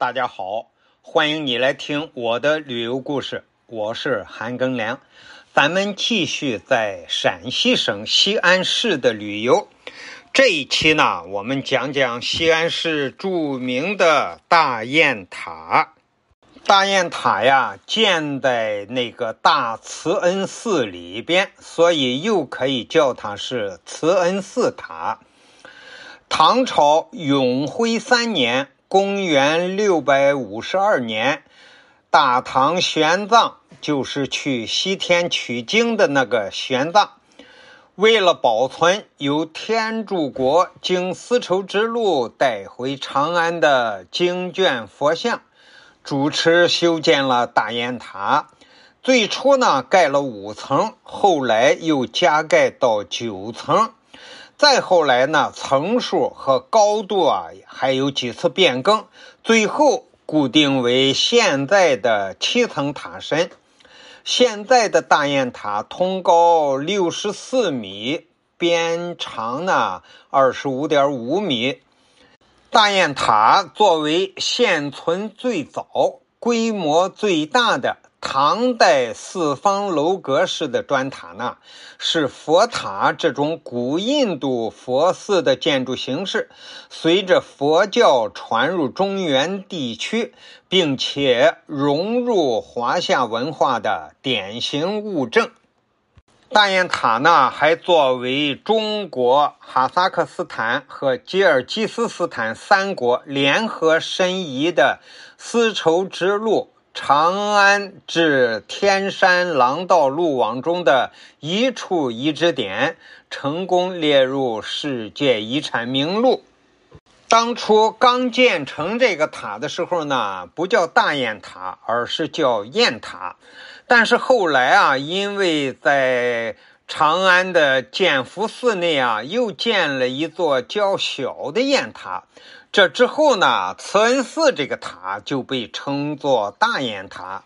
大家好，欢迎你来听我的旅游故事，我是韩庚良。咱们继续在陕西省西安市的旅游。这一期呢，我们讲讲西安市著名的大雁塔。大雁塔呀，建在那个大慈恩寺里边，所以又可以叫它是慈恩寺塔。唐朝永徽三年。公元六百五十二年，大唐玄奘就是去西天取经的那个玄奘，为了保存由天竺国经丝绸之路带回长安的经卷佛像，主持修建了大雁塔。最初呢，盖了五层，后来又加盖到九层。再后来呢，层数和高度啊，还有几次变更，最后固定为现在的七层塔身。现在的大雁塔通高六十四米，边长呢二十五点五米。大雁塔作为现存最早、规模最大的。唐代四方楼阁式的砖塔呢，是佛塔这种古印度佛寺的建筑形式，随着佛教传入中原地区，并且融入华夏文化的典型物证。大雁塔呢，还作为中国、哈萨克斯坦和吉尔吉斯斯坦三国联合申遗的丝绸之路。长安至天山廊道路网中的一处遗址点，成功列入世界遗产名录。当初刚建成这个塔的时候呢，不叫大雁塔，而是叫雁塔。但是后来啊，因为在长安的建福寺内啊，又建了一座较小的雁塔。这之后呢，慈恩寺这个塔就被称作大雁塔，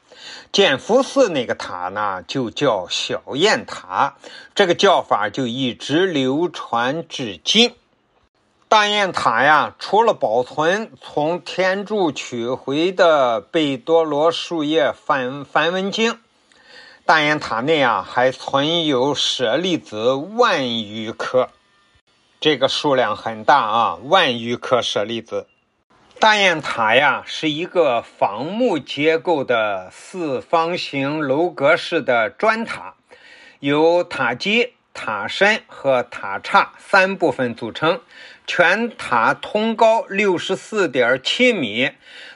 建福寺那个塔呢就叫小雁塔，这个叫法就一直流传至今。大雁塔呀，除了保存从天竺取回的贝多罗树叶梵梵文经，大雁塔内啊还存有舍利子万余颗。这个数量很大啊，万余颗舍利子。大雁塔呀，是一个仿木结构的四方形楼阁式的砖塔，有塔基、塔身和塔刹三部分组成。全塔通高六十四点七米，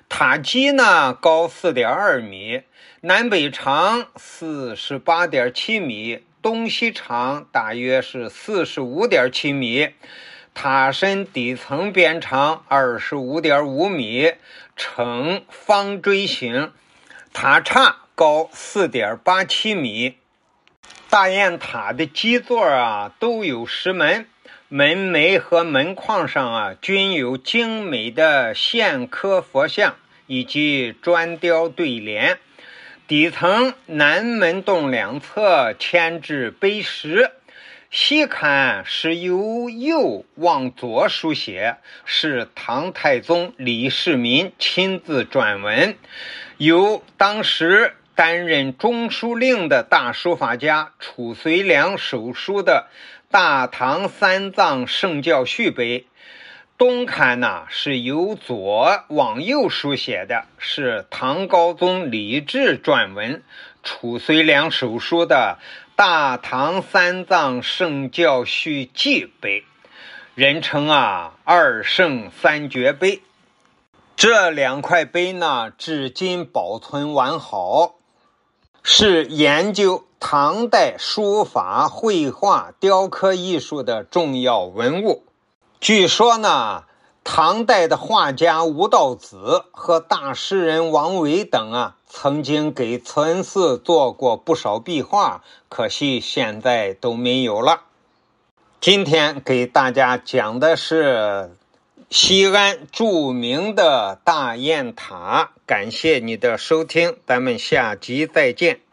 塔基呢高四点二米，南北长四十八点七米。东西长大约是四十五点七米，塔身底层边长二十五点五米，呈方锥形，塔刹高四点八七米。大雁塔的基座啊都有石门，门楣和门框上啊均有精美的线刻佛像以及砖雕对联。底层南门洞两侧嵌制碑石，细看是由右往左书写，是唐太宗李世民亲自撰文，由当时担任中书令的大书法家褚遂良手书的《大唐三藏圣教序碑》。东刊呢是由左往右书写的，是唐高宗李治撰文，褚遂良手书的《大唐三藏圣教序记碑》，人称啊二圣三绝碑。这两块碑呢，至今保存完好，是研究唐代书法、绘画、雕刻艺术的重要文物。据说呢，唐代的画家吴道子和大诗人王维等啊，曾经给慈恩寺做过不少壁画，可惜现在都没有了。今天给大家讲的是西安著名的大雁塔，感谢你的收听，咱们下集再见。